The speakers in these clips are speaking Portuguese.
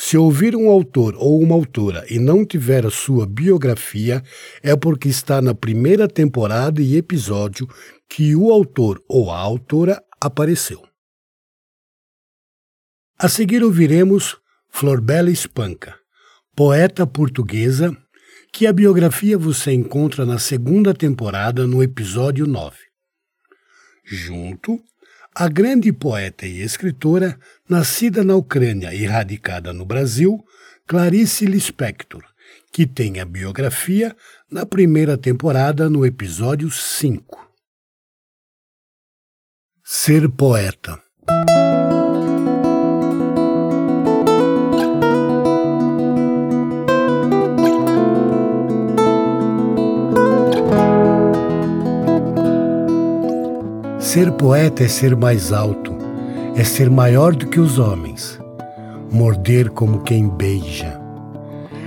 se ouvir um autor ou uma autora e não tiver a sua biografia, é porque está na primeira temporada e episódio que o autor ou a autora apareceu. A seguir ouviremos Florbela Espanca, poeta portuguesa, que a biografia você encontra na segunda temporada no episódio 9. Junto, a grande poeta e escritora, nascida na Ucrânia e radicada no Brasil, Clarice Lispector, que tem a biografia na primeira temporada no episódio 5. Ser poeta. Ser poeta é ser mais alto, é ser maior do que os homens, morder como quem beija,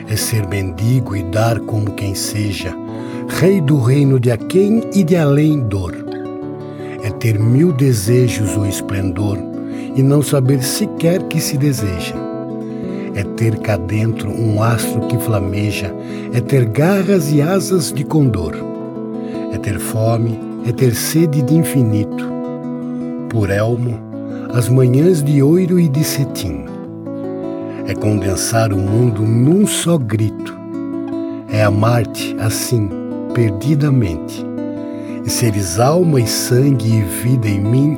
é ser mendigo e dar como quem seja, rei do reino de aquém e de além dor. É ter mil desejos ou esplendor e não saber sequer que se deseja. É ter cá dentro um astro que flameja, é ter garras e asas de condor. É ter fome, é ter sede de infinito. Por elmo, as manhãs de ouro e de cetim. É condensar o mundo num só grito. É amar-te assim, perdidamente. E seres alma e sangue e vida em mim,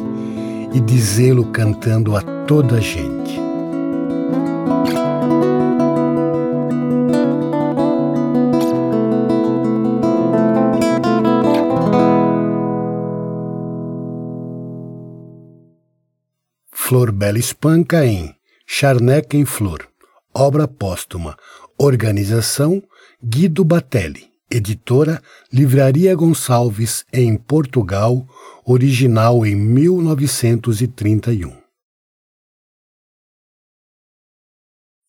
e dizê-lo cantando a toda a gente. Flor Bela Espanca em Charneca em Flor, obra póstuma, organização Guido Batelli, editora Livraria Gonçalves em Portugal, original em 1931.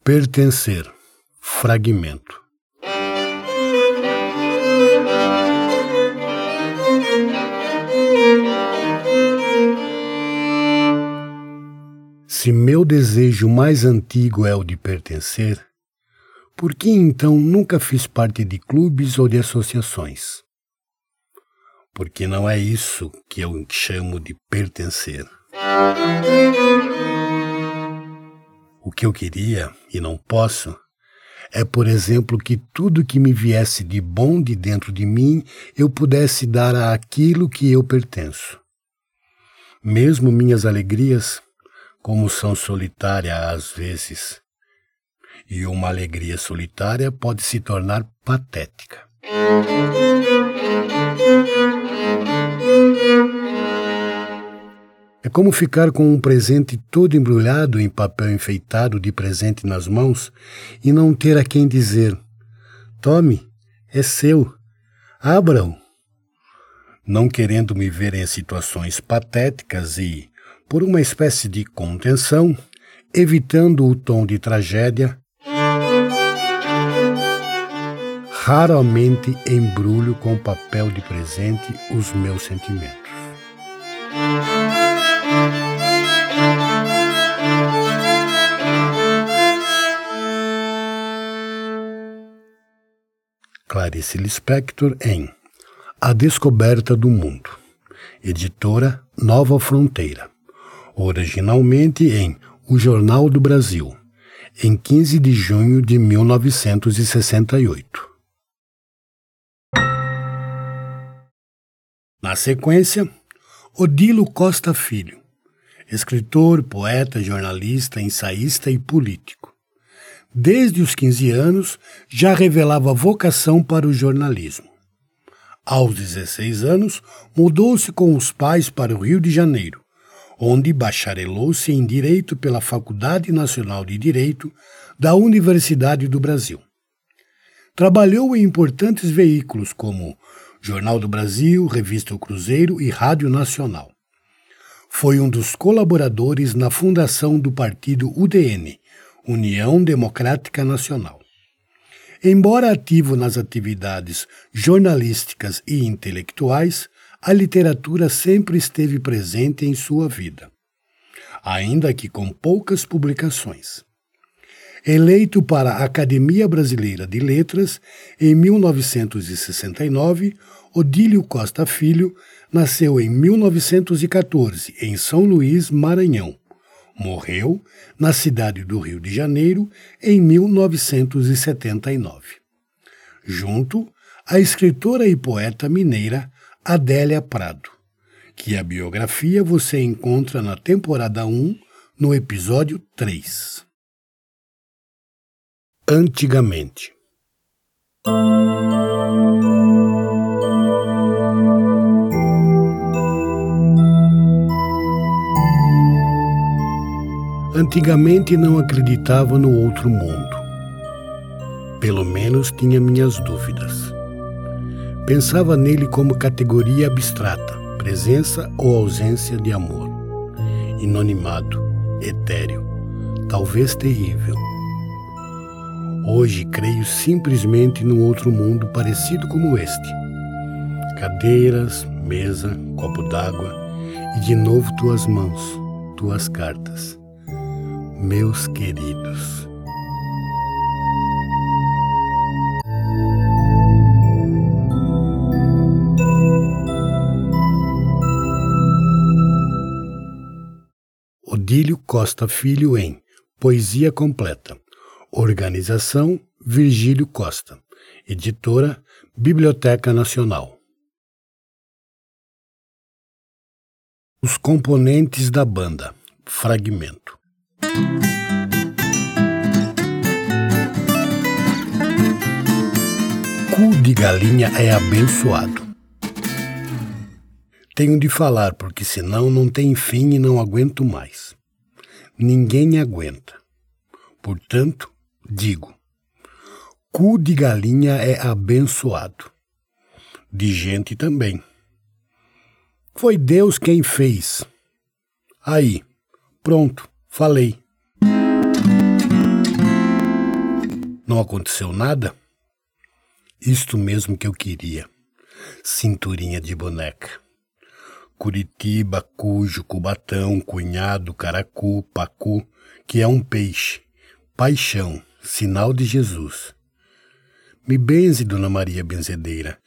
Pertencer, fragmento. Se meu desejo mais antigo é o de pertencer, por que então nunca fiz parte de clubes ou de associações? Porque não é isso que eu chamo de pertencer. O que eu queria, e não posso, é, por exemplo, que tudo que me viesse de bom de dentro de mim eu pudesse dar àquilo que eu pertenço. Mesmo minhas alegrias, como são solitárias às vezes, e uma alegria solitária pode se tornar patética. É como ficar com um presente todo embrulhado em papel enfeitado de presente nas mãos e não ter a quem dizer: Tome, é seu, abra-o. Não querendo me ver em situações patéticas e, por uma espécie de contenção, evitando o tom de tragédia, raramente embrulho com papel de presente os meus sentimentos. Clarice Lispector em A Descoberta do Mundo, editora Nova Fronteira, originalmente em O Jornal do Brasil, em 15 de junho de 1968. Na sequência, Odilo Costa Filho, escritor, poeta, jornalista, ensaísta e político. Desde os 15 anos, já revelava vocação para o jornalismo. Aos 16 anos, mudou-se com os pais para o Rio de Janeiro, onde bacharelou-se em Direito pela Faculdade Nacional de Direito da Universidade do Brasil. Trabalhou em importantes veículos como Jornal do Brasil, Revista O Cruzeiro e Rádio Nacional. Foi um dos colaboradores na fundação do partido UDN, União Democrática Nacional. Embora ativo nas atividades jornalísticas e intelectuais, a literatura sempre esteve presente em sua vida, ainda que com poucas publicações. Eleito para a Academia Brasileira de Letras em 1969, Odílio Costa Filho nasceu em 1914 em São Luís, Maranhão. Morreu na cidade do Rio de Janeiro em 1979. Junto à escritora e poeta mineira Adélia Prado, que a biografia você encontra na temporada 1, no episódio 3 antigamente. Antigamente não acreditava no outro mundo. Pelo menos tinha minhas dúvidas. Pensava nele como categoria abstrata, presença ou ausência de amor. Inanimado, etéreo, talvez terrível Hoje creio simplesmente num outro mundo parecido como este. Cadeiras, mesa, copo d'água e de novo tuas mãos, tuas cartas. Meus queridos. Odílio Costa Filho em Poesia Completa Organização Virgílio Costa. Editora Biblioteca Nacional. Os componentes da banda. Fragmento. Cu de galinha é abençoado. Tenho de falar, porque senão não tem fim e não aguento mais. Ninguém aguenta. Portanto, Digo: cu de galinha é abençoado. De gente também. Foi Deus quem fez. Aí, pronto, falei. Não aconteceu nada? Isto mesmo que eu queria. Cinturinha de boneca. Curitiba, cujo, cubatão, cunhado, caracu, pacu, que é um peixe. Paixão sinal de Jesus. Me benze, Dona Maria Benzedeira,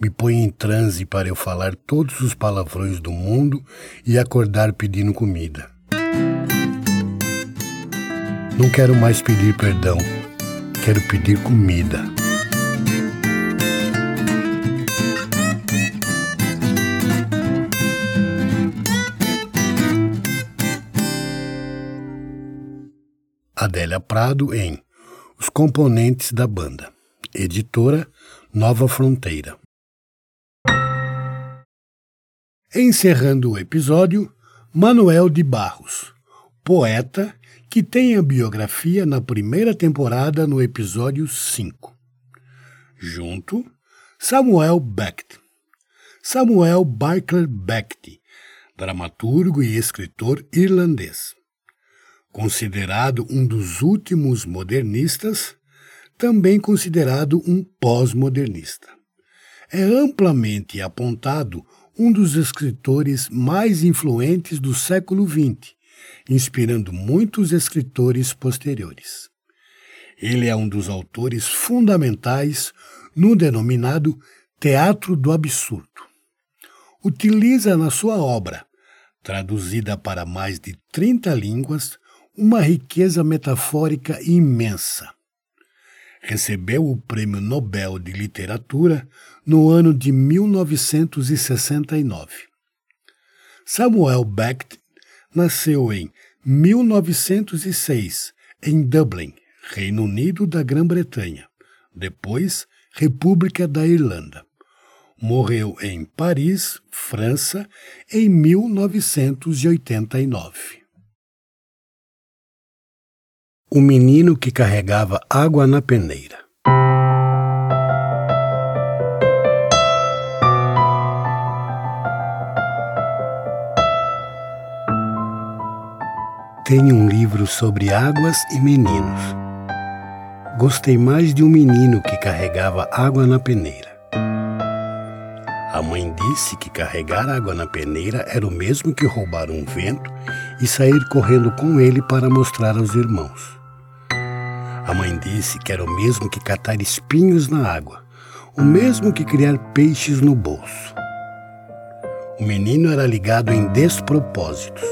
me põe em transe para eu falar todos os palavrões do mundo e acordar pedindo comida. Não quero mais pedir perdão, quero pedir comida. Adélia Prado em os componentes da banda. Editora Nova Fronteira. Encerrando o episódio, Manuel de Barros, poeta que tem a biografia na primeira temporada no episódio 5. Junto, Samuel Beckett. Samuel Barclay Beckett, dramaturgo e escritor irlandês. Considerado um dos últimos modernistas, também considerado um pós-modernista. É amplamente apontado um dos escritores mais influentes do século XX, inspirando muitos escritores posteriores. Ele é um dos autores fundamentais no denominado teatro do absurdo. Utiliza na sua obra, traduzida para mais de 30 línguas, uma riqueza metafórica imensa. Recebeu o Prêmio Nobel de Literatura no ano de 1969. Samuel Beckett nasceu em 1906 em Dublin, Reino Unido da Grã-Bretanha, depois República da Irlanda. Morreu em Paris, França, em 1989. O menino que carregava água na peneira. Tenho um livro sobre águas e meninos. Gostei mais de um menino que carregava água na peneira. A mãe disse que carregar água na peneira era o mesmo que roubar um vento e sair correndo com ele para mostrar aos irmãos. A mãe disse que era o mesmo que catar espinhos na água, o mesmo que criar peixes no bolso. O menino era ligado em despropósitos.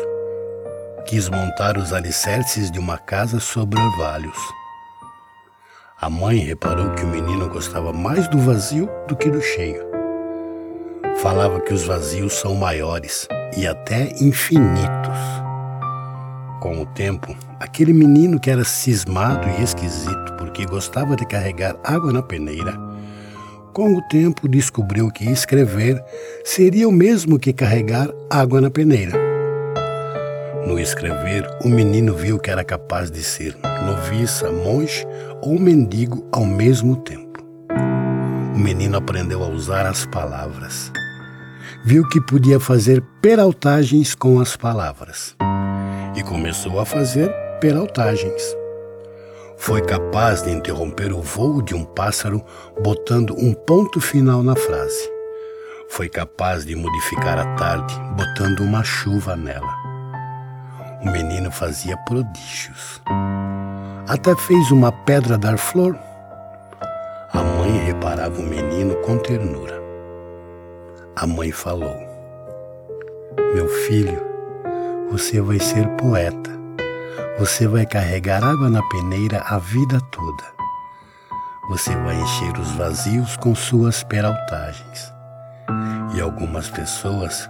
Quis montar os alicerces de uma casa sobre orvalhos. A mãe reparou que o menino gostava mais do vazio do que do cheio. Falava que os vazios são maiores e até infinitos. Com o tempo, aquele menino que era cismado e esquisito porque gostava de carregar água na peneira, com o tempo descobriu que escrever seria o mesmo que carregar água na peneira. No escrever, o menino viu que era capaz de ser noviça, monge ou mendigo ao mesmo tempo. O menino aprendeu a usar as palavras. Viu que podia fazer peraltagens com as palavras e começou a fazer peraltagens. Foi capaz de interromper o voo de um pássaro botando um ponto final na frase. Foi capaz de modificar a tarde botando uma chuva nela. O menino fazia prodígios. Até fez uma pedra dar flor. A mãe reparava o menino com ternura. A mãe falou: Meu filho, você vai ser poeta. Você vai carregar água na peneira a vida toda. Você vai encher os vazios com suas peraltagens. E algumas pessoas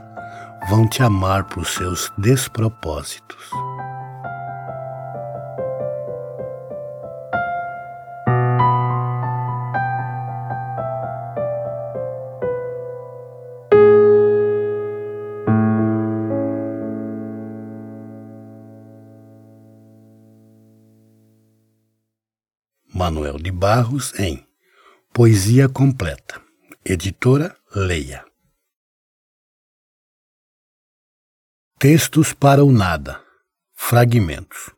vão te amar por seus despropósitos. Manuel de Barros em Poesia Completa, editora Leia. Textos para o Nada, fragmentos.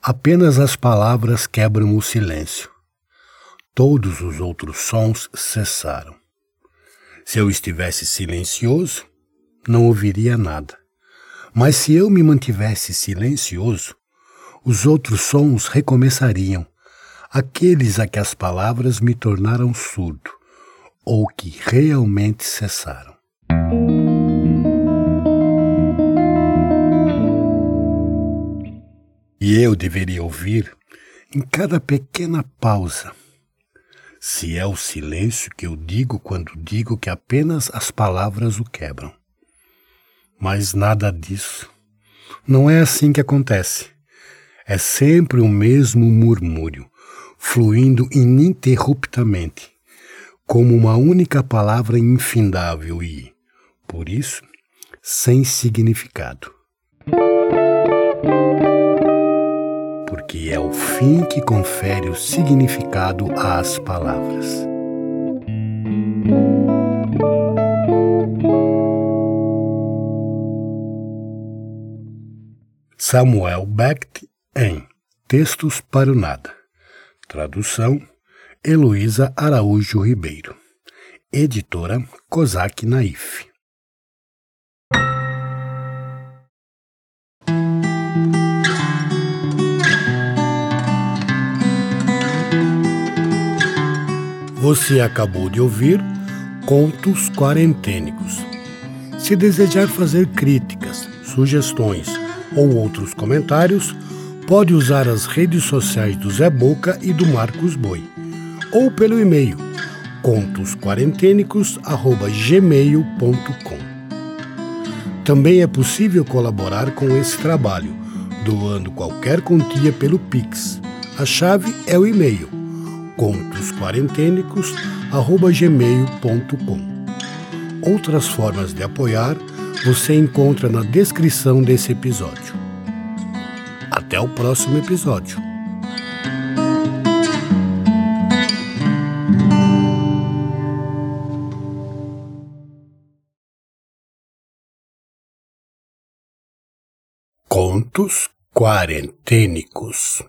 Apenas as palavras quebram o silêncio. Todos os outros sons cessaram. Se eu estivesse silencioso, não ouviria nada. Mas se eu me mantivesse silencioso, os outros sons recomeçariam, aqueles a que as palavras me tornaram surdo, ou que realmente cessaram. E eu deveria ouvir, em cada pequena pausa, se é o silêncio que eu digo quando digo que apenas as palavras o quebram. Mas nada disso. Não é assim que acontece. É sempre o mesmo murmúrio, fluindo ininterruptamente, como uma única palavra infindável e, por isso, sem significado que é o fim que confere o significado às palavras. Samuel Beckett em Textos para o Nada. Tradução Heloísa Araújo Ribeiro. Editora Cosac Naif. Você acabou de ouvir Contos Quarentênicos. Se desejar fazer críticas, sugestões ou outros comentários, pode usar as redes sociais do Zé Boca e do Marcos Boi, ou pelo e-mail contosquarentenicos@gmail.com. Também é possível colaborar com esse trabalho, doando qualquer quantia pelo Pix. A chave é o e-mail contosquarentenicos@gmail.com. Outras formas de apoiar você encontra na descrição desse episódio. Até o próximo episódio. Contos Quarentênicos